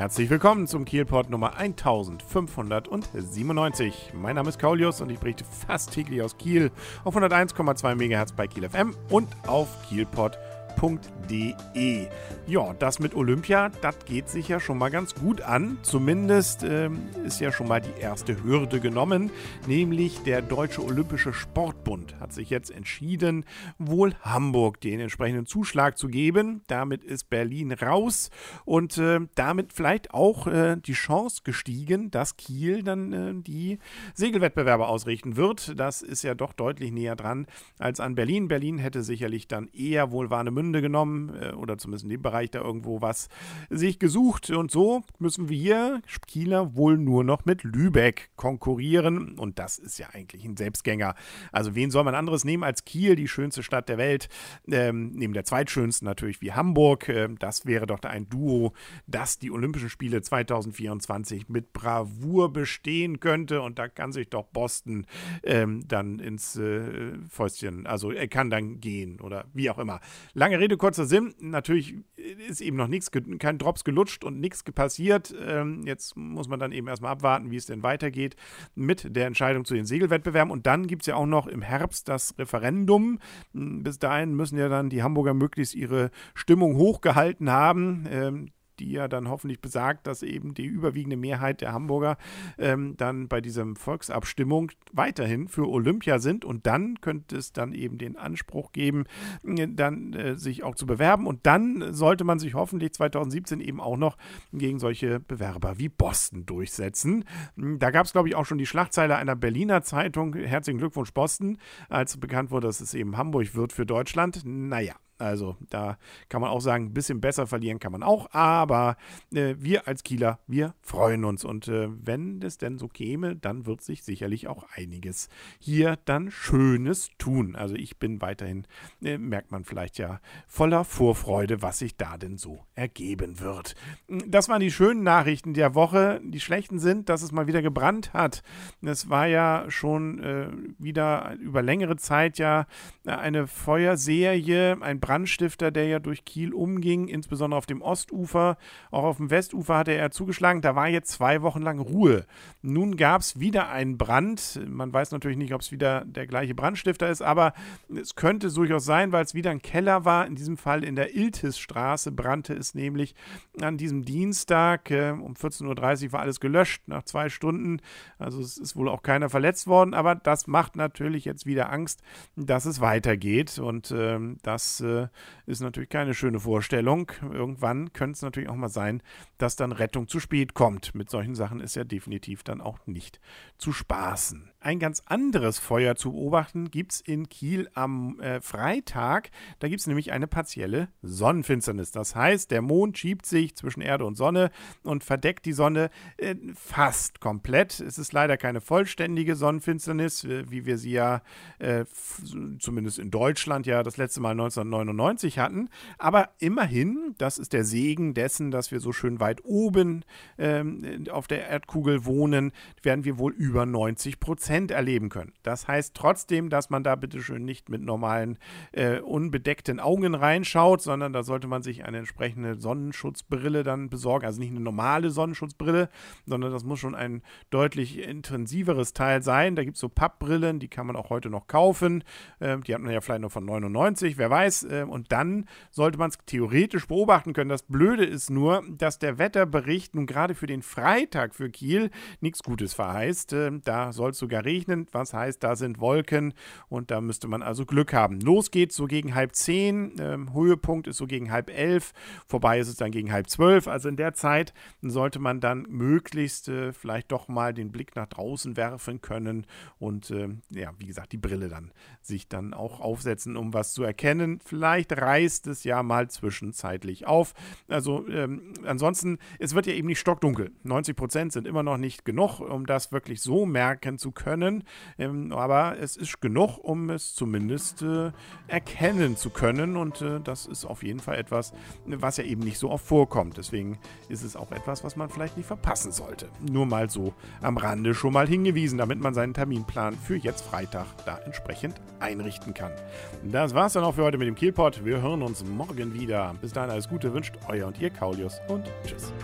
Herzlich willkommen zum Kielport Nummer 1597. Mein Name ist Kaulius und ich berichte fast täglich aus Kiel auf 101,2 MHz bei Kiel FM und auf kielport.de www.olympia.de. Ja, das mit Olympia, das geht sich ja schon mal ganz gut an. Zumindest ähm, ist ja schon mal die erste Hürde genommen, nämlich der Deutsche Olympische Sportbund hat sich jetzt entschieden, wohl Hamburg den entsprechenden Zuschlag zu geben. Damit ist Berlin raus und äh, damit vielleicht auch äh, die Chance gestiegen, dass Kiel dann äh, die Segelwettbewerbe ausrichten wird. Das ist ja doch deutlich näher dran als an Berlin. Berlin hätte sicherlich dann eher wohl Warnemünde Runde genommen äh, oder zumindest in dem Bereich da irgendwo was sich gesucht. Und so müssen wir Kieler wohl nur noch mit Lübeck konkurrieren. Und das ist ja eigentlich ein Selbstgänger. Also wen soll man anderes nehmen als Kiel, die schönste Stadt der Welt? Ähm, neben der zweitschönsten natürlich wie Hamburg. Ähm, das wäre doch ein Duo, das die Olympischen Spiele 2024 mit Bravour bestehen könnte. Und da kann sich doch Boston ähm, dann ins äh, Fäustchen, also er kann dann gehen oder wie auch immer. Lange Rede, kurzer Sinn. Natürlich ist eben noch nichts, kein Drops gelutscht und nichts passiert. Ähm, jetzt muss man dann eben erstmal abwarten, wie es denn weitergeht mit der Entscheidung zu den Segelwettbewerben. Und dann gibt es ja auch noch im Herbst das Referendum. Hm, bis dahin müssen ja dann die Hamburger möglichst ihre Stimmung hochgehalten haben. Ähm, die ja dann hoffentlich besagt, dass eben die überwiegende Mehrheit der Hamburger ähm, dann bei dieser Volksabstimmung weiterhin für Olympia sind und dann könnte es dann eben den Anspruch geben, äh, dann äh, sich auch zu bewerben und dann sollte man sich hoffentlich 2017 eben auch noch gegen solche Bewerber wie Boston durchsetzen. Da gab es, glaube ich, auch schon die Schlagzeile einer Berliner Zeitung. Herzlichen Glückwunsch, Boston, als bekannt wurde, dass es eben Hamburg wird für Deutschland. Naja, also da kann man auch sagen, ein bisschen besser verlieren kann man auch, aber äh, wir als Kieler, wir freuen uns. Und äh, wenn es denn so käme, dann wird sich sicherlich auch einiges hier dann Schönes tun. Also ich bin weiterhin, äh, merkt man vielleicht ja, voller Vorfreude, was sich da denn so ergeben wird. Das waren die schönen Nachrichten der Woche. Die schlechten sind, dass es mal wieder gebrannt hat. Es war ja schon äh, wieder über längere Zeit ja eine Feuerserie, ein Brand Brandstifter, der ja durch Kiel umging, insbesondere auf dem Ostufer. Auch auf dem Westufer hatte er zugeschlagen. Da war jetzt zwei Wochen lang Ruhe. Nun gab es wieder einen Brand. Man weiß natürlich nicht, ob es wieder der gleiche Brandstifter ist, aber es könnte durchaus sein, weil es wieder ein Keller war. In diesem Fall in der Iltisstraße brannte es nämlich an diesem Dienstag. Äh, um 14.30 Uhr war alles gelöscht nach zwei Stunden. Also es ist wohl auch keiner verletzt worden, aber das macht natürlich jetzt wieder Angst, dass es weitergeht. Und äh, das äh, äh, ist natürlich keine schöne Vorstellung. Irgendwann könnte es natürlich auch mal sein, dass dann Rettung zu spät kommt. Mit solchen Sachen ist ja definitiv dann auch nicht zu spaßen. Ein ganz anderes Feuer zu beobachten gibt es in Kiel am äh, Freitag. Da gibt es nämlich eine partielle Sonnenfinsternis. Das heißt, der Mond schiebt sich zwischen Erde und Sonne und verdeckt die Sonne äh, fast komplett. Es ist leider keine vollständige Sonnenfinsternis, äh, wie wir sie ja äh, zumindest in Deutschland ja das letzte Mal 1999 hatten. Aber immerhin, das ist der Segen dessen, dass wir so schön weit oben ähm, auf der Erdkugel wohnen, werden wir wohl über 90 Prozent erleben können. Das heißt trotzdem, dass man da bitteschön nicht mit normalen, äh, unbedeckten Augen reinschaut, sondern da sollte man sich eine entsprechende Sonnenschutzbrille dann besorgen. Also nicht eine normale Sonnenschutzbrille, sondern das muss schon ein deutlich intensiveres Teil sein. Da gibt es so Pappbrillen, die kann man auch heute noch kaufen. Äh, die hat man ja vielleicht noch von 99, wer weiß. Äh, und dann sollte man es theoretisch beobachten können. Das Blöde ist nur, dass der Wetterbericht nun gerade für den Freitag für Kiel nichts Gutes verheißt. Ähm, da soll es sogar regnen, was heißt, da sind Wolken und da müsste man also Glück haben. Los geht's so gegen halb zehn, ähm, Höhepunkt ist so gegen halb elf, vorbei ist es dann gegen halb zwölf. Also in der Zeit sollte man dann möglichst äh, vielleicht doch mal den Blick nach draußen werfen können und äh, ja, wie gesagt, die Brille dann sich dann auch aufsetzen, um was zu erkennen. Vielleicht reißt es ja mal zwischenzeitlich auf. Also ähm, ansonsten, es wird ja eben nicht stockdunkel. 90 Prozent sind immer noch nicht genug, um das wirklich so merken zu können. Ähm, aber es ist genug, um es zumindest äh, erkennen zu können. Und äh, das ist auf jeden Fall etwas, was ja eben nicht so oft vorkommt. Deswegen ist es auch etwas, was man vielleicht nicht verpassen sollte. Nur mal so am Rande schon mal hingewiesen, damit man seinen Terminplan für jetzt Freitag da entsprechend einrichten kann. Das war's dann auch für heute mit dem Kielpot. Wir hören uns morgen wieder. Bis dahin alles Gute wünscht euer und ihr Kaulius und tschüss.